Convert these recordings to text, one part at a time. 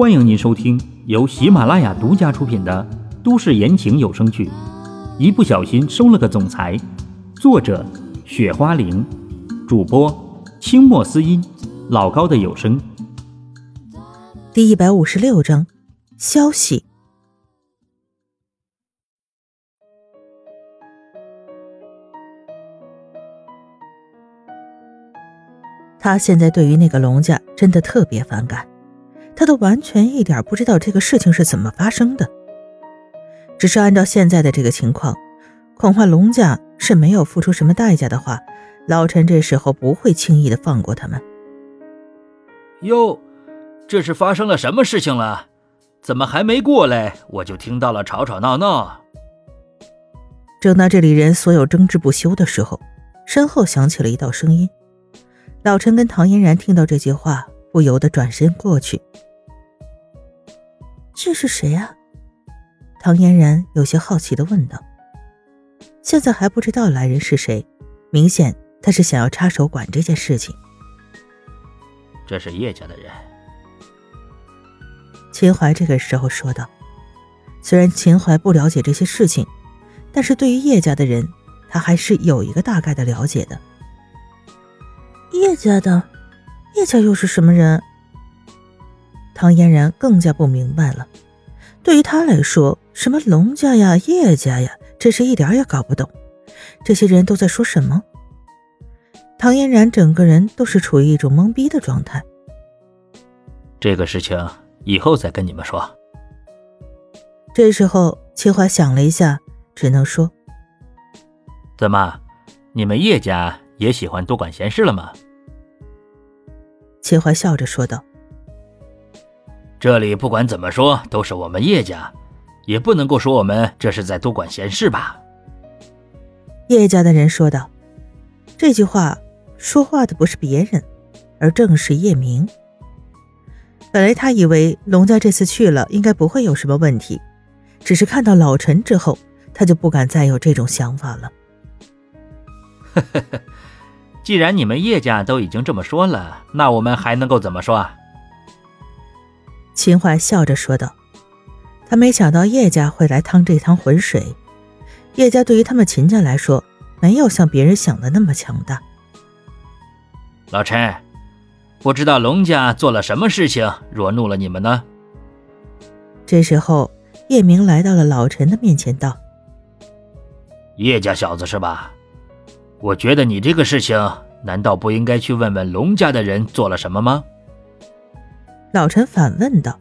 欢迎您收听由喜马拉雅独家出品的都市言情有声剧《一不小心收了个总裁》，作者：雪花玲，主播：清墨思音，老高的有声。第一百五十六章，消息。他现在对于那个龙家真的特别反感，他都完全一点不知道这个事情是怎么发生的。只是按照现在的这个情况，恐怕龙家是没有付出什么代价的话，老陈这时候不会轻易的放过他们。哟，这是发生了什么事情了？怎么还没过来，我就听到了吵吵闹闹？正当这里人所有争执不休的时候，身后响起了一道声音。老陈跟唐嫣然听到这句话，不由得转身过去。这是谁啊？唐嫣然有些好奇的问道。现在还不知道来人是谁，明显他是想要插手管这件事情。这是叶家的人。秦淮这个时候说道。虽然秦淮不了解这些事情，但是对于叶家的人，他还是有一个大概的了解的。叶家的，叶家又是什么人？唐嫣然更加不明白了。对于他来说，什么龙家呀、叶家呀，真是一点也搞不懂。这些人都在说什么？唐嫣然整个人都是处于一种懵逼的状态。这个事情以后再跟你们说。这时候，秦淮想了一下，只能说：“怎么，你们叶家？”也喜欢多管闲事了吗？秦淮笑着说道：“这里不管怎么说都是我们叶家，也不能够说我们这是在多管闲事吧？”叶家的人说道：“这句话说话的不是别人，而正是叶明。本来他以为龙家这次去了应该不会有什么问题，只是看到老陈之后，他就不敢再有这种想法了。”呵呵呵。既然你们叶家都已经这么说了，那我们还能够怎么说啊？秦淮笑着说道：“他没想到叶家会来趟这趟浑水。叶家对于他们秦家来说，没有像别人想的那么强大。”老陈，不知道龙家做了什么事情惹怒了你们呢？这时候，叶明来到了老陈的面前，道：“叶家小子是吧？”我觉得你这个事情，难道不应该去问问龙家的人做了什么吗？老陈反问道：“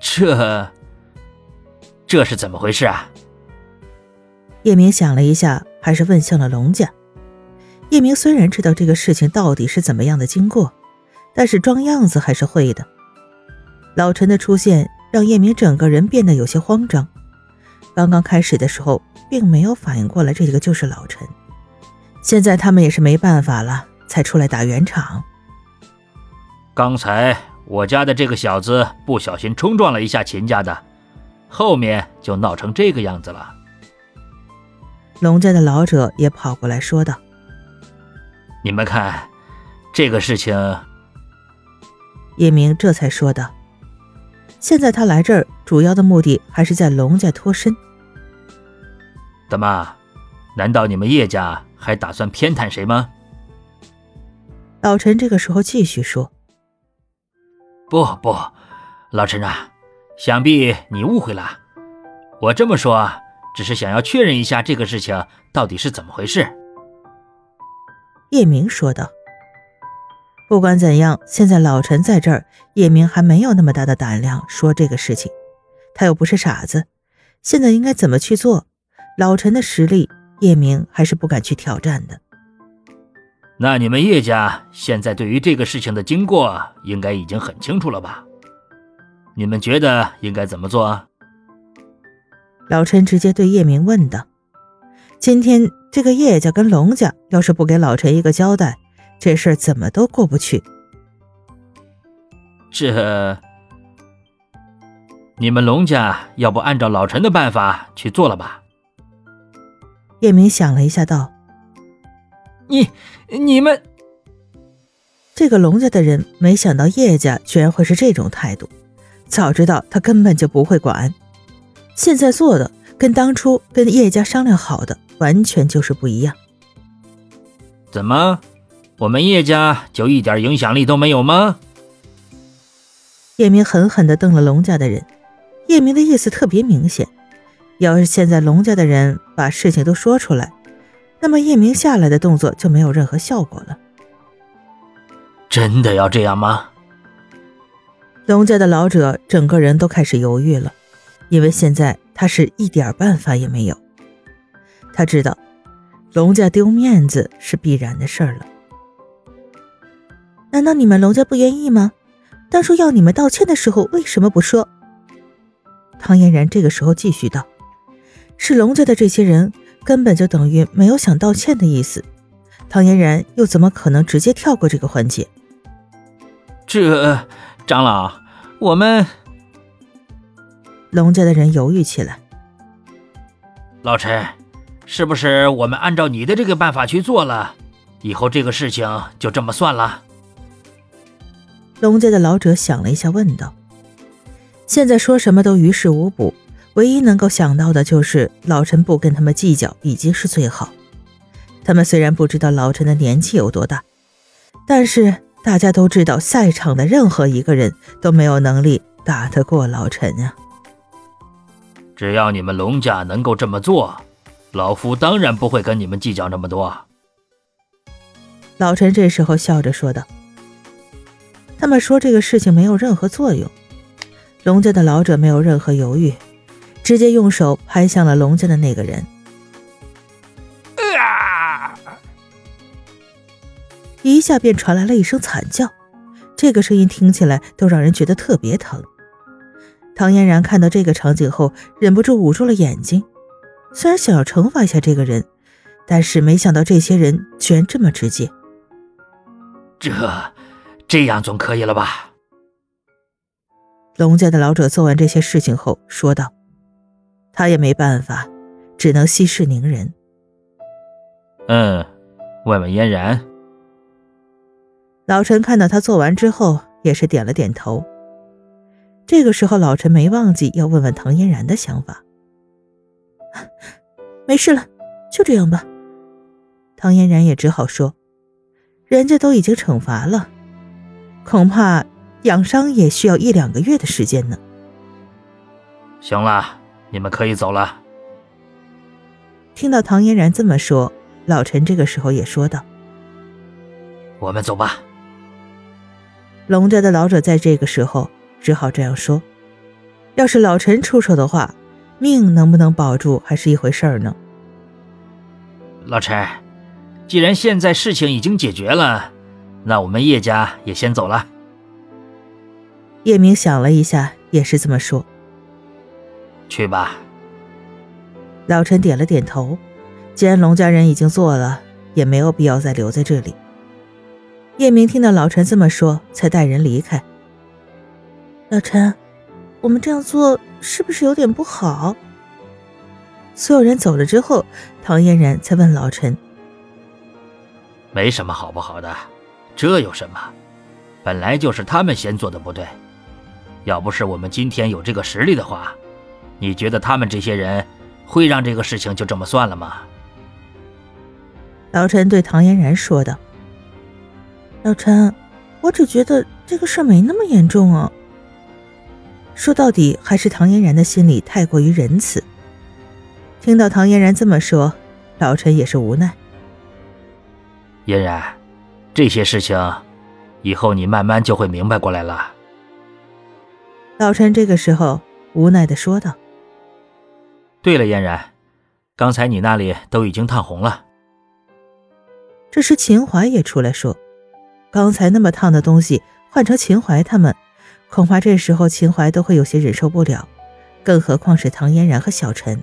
这，这是怎么回事啊？”叶明想了一下，还是问向了龙家。叶明虽然知道这个事情到底是怎么样的经过，但是装样子还是会的。老陈的出现让叶明整个人变得有些慌张。刚刚开始的时候，并没有反应过来这个就是老陈。现在他们也是没办法了，才出来打圆场。刚才我家的这个小子不小心冲撞了一下秦家的，后面就闹成这个样子了。龙家的老者也跑过来说道：“你们看，这个事情。”叶明这才说道：“现在他来这儿主要的目的还是在龙家脱身。怎么，难道你们叶家？”还打算偏袒谁吗？老陈这个时候继续说：“不不，老陈啊，想必你误会了。我这么说，只是想要确认一下这个事情到底是怎么回事。”叶明说道：“不管怎样，现在老陈在这儿，叶明还没有那么大的胆量说这个事情。他又不是傻子，现在应该怎么去做？老陈的实力。”叶明还是不敢去挑战的。那你们叶家现在对于这个事情的经过应该已经很清楚了吧？你们觉得应该怎么做？老陈直接对叶明问道：“今天这个叶家跟龙家要是不给老陈一个交代，这事儿怎么都过不去。”这，你们龙家要不按照老陈的办法去做了吧？叶明想了一下，道：“你、你们……”这个龙家的人没想到叶家居然会是这种态度，早知道他根本就不会管。现在做的跟当初跟叶家商量好的完全就是不一样。怎么，我们叶家就一点影响力都没有吗？叶明狠狠地瞪了龙家的人，叶明的意思特别明显。要是现在龙家的人把事情都说出来，那么叶明下来的动作就没有任何效果了。真的要这样吗？龙家的老者整个人都开始犹豫了，因为现在他是一点办法也没有。他知道，龙家丢面子是必然的事儿了。难道你们龙家不愿意吗？当初要你们道歉的时候，为什么不说？唐嫣然这个时候继续道：“是龙家的这些人根本就等于没有想道歉的意思。唐嫣然又怎么可能直接跳过这个环节？”这长老，我们龙家的人犹豫起来。老陈，是不是我们按照你的这个办法去做了，以后这个事情就这么算了？龙家的老者想了一下，问道：“现在说什么都于事无补，唯一能够想到的就是老陈不跟他们计较，已经是最好。他们虽然不知道老陈的年纪有多大，但是……”大家都知道，赛场的任何一个人都没有能力打得过老陈呀。只要你们龙家能够这么做，老夫当然不会跟你们计较那么多。老陈这时候笑着说道：“他们说这个事情没有任何作用。”龙家的老者没有任何犹豫，直接用手拍向了龙家的那个人。啊一下便传来了一声惨叫，这个声音听起来都让人觉得特别疼。唐嫣然看到这个场景后，忍不住捂住了眼睛。虽然想要惩罚一下这个人，但是没想到这些人居然这么直接。这，这样总可以了吧？龙家的老者做完这些事情后说道：“他也没办法，只能息事宁人。”嗯，问问嫣然。老陈看到他做完之后，也是点了点头。这个时候，老陈没忘记要问问唐嫣然的想法。没事了，就这样吧。唐嫣然也只好说：“人家都已经惩罚了，恐怕养伤也需要一两个月的时间呢。”行了，你们可以走了。听到唐嫣然这么说，老陈这个时候也说道：“我们走吧。”龙家的老者在这个时候只好这样说：“要是老陈出手的话，命能不能保住还是一回事儿呢。”老陈，既然现在事情已经解决了，那我们叶家也先走了。叶明想了一下，也是这么说：“去吧。”老陈点了点头。既然龙家人已经做了，也没有必要再留在这里。叶明听到老陈这么说，才带人离开。老陈，我们这样做是不是有点不好？所有人走了之后，唐嫣然才问老陈：“没什么好不好的，这有什么？本来就是他们先做的不对。要不是我们今天有这个实力的话，你觉得他们这些人会让这个事情就这么算了吗？”老陈对唐嫣然说道。老陈，我只觉得这个事儿没那么严重啊。说到底，还是唐嫣然的心里太过于仁慈。听到唐嫣然这么说，老陈也是无奈。嫣然，这些事情，以后你慢慢就会明白过来了。老陈这个时候无奈的说道：“对了，嫣然，刚才你那里都已经烫红了。”这时秦淮也出来说。刚才那么烫的东西换成秦淮他们，恐怕这时候秦淮都会有些忍受不了，更何况是唐嫣然和小陈。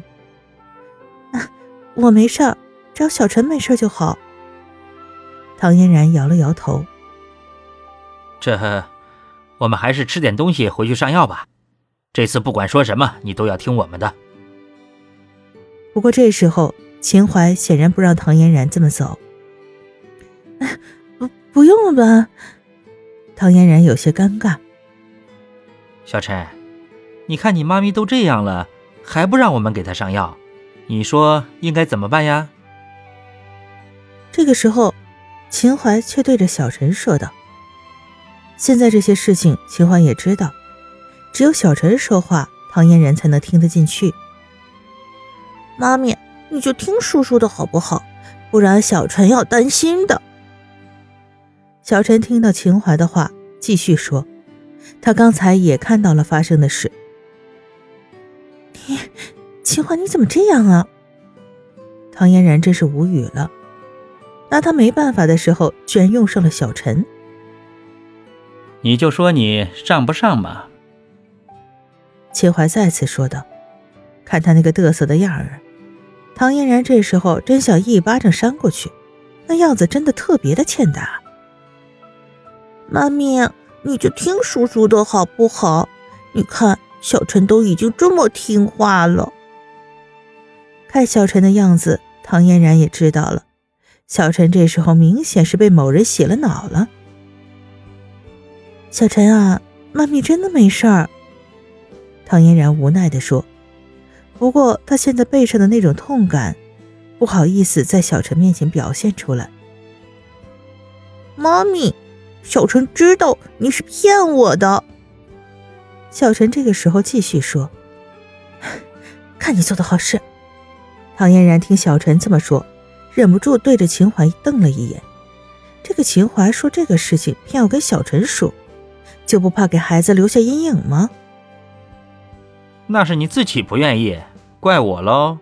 啊，我没事，只要小陈没事就好。唐嫣然摇了摇头。这，我们还是吃点东西回去上药吧。这次不管说什么，你都要听我们的。不过这时候秦淮显然不让唐嫣然这么走。不用了吧，唐嫣然有些尴尬。小陈，你看你妈咪都这样了，还不让我们给她上药，你说应该怎么办呀？这个时候，秦淮却对着小陈说道：“现在这些事情，秦淮也知道，只有小陈说话，唐嫣然才能听得进去。妈咪，你就听叔叔的好不好？不然小陈要担心的。”小陈听到秦淮的话，继续说：“他刚才也看到了发生的事。你，秦淮，你怎么这样啊？”唐嫣然真是无语了。拿他没办法的时候，居然用上了小陈。你就说你上不上吧。秦淮再次说道：“看他那个嘚瑟的样儿。”唐嫣然这时候真想一巴掌扇过去，那样子真的特别的欠打。妈咪，你就听叔叔的好不好？你看小陈都已经这么听话了。看小陈的样子，唐嫣然也知道了，小陈这时候明显是被某人洗了脑了。小陈啊，妈咪真的没事儿。唐嫣然无奈地说，不过他现在背上的那种痛感，不好意思在小陈面前表现出来。妈咪。小陈知道你是骗我的。小陈这个时候继续说：“看你做的好事。”唐嫣然听小陈这么说，忍不住对着秦淮瞪了一眼。这个秦淮说这个事情偏要跟小陈说，就不怕给孩子留下阴影吗？那是你自己不愿意，怪我喽。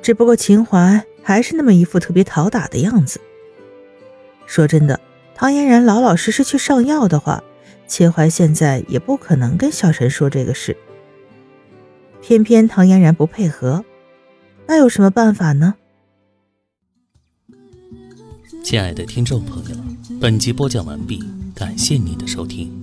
只不过秦淮还是那么一副特别讨打的样子。说真的。唐嫣然老老实实去上药的话，秦淮现在也不可能跟小陈说这个事。偏偏唐嫣然不配合，那有什么办法呢？亲爱的听众朋友，本集播讲完毕，感谢您的收听。